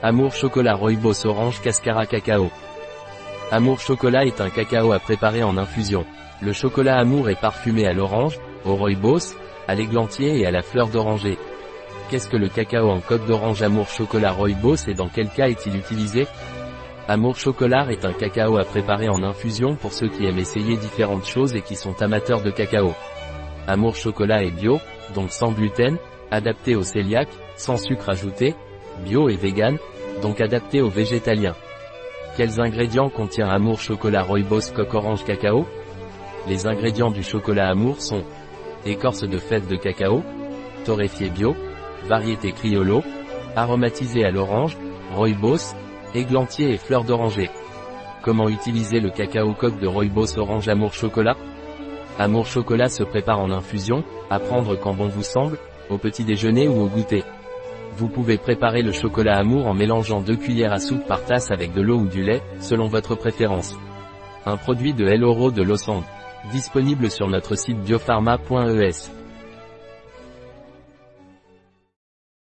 Amour chocolat Rooibos orange cascara cacao. Amour chocolat est un cacao à préparer en infusion. Le chocolat Amour est parfumé à l'orange, au Rooibos, à l'églantier et à la fleur d'oranger. Qu'est-ce que le cacao en coque d'orange? Amour chocolat Rooibos et dans quel cas est-il utilisé? Amour chocolat est un cacao à préparer en infusion pour ceux qui aiment essayer différentes choses et qui sont amateurs de cacao. Amour chocolat est bio, donc sans gluten, adapté aux cœliaques, sans sucre ajouté, bio et vegan, donc adapté aux végétaliens. Quels ingrédients contient Amour chocolat Rooibos coque orange cacao? Les ingrédients du chocolat Amour sont écorce de fèves de cacao, torréfié bio, variété criollo, aromatisé à l'orange, Rooibos, églantier et fleurs d'oranger. Comment utiliser le cacao coque de Rooibos orange Amour chocolat? Amour chocolat se prépare en infusion, à prendre quand bon vous semble, au petit déjeuner ou au goûter. Vous pouvez préparer le chocolat amour en mélangeant 2 cuillères à soupe par tasse avec de l'eau ou du lait, selon votre préférence. Un produit de El Oro de Lausanne. Disponible sur notre site biopharma.es.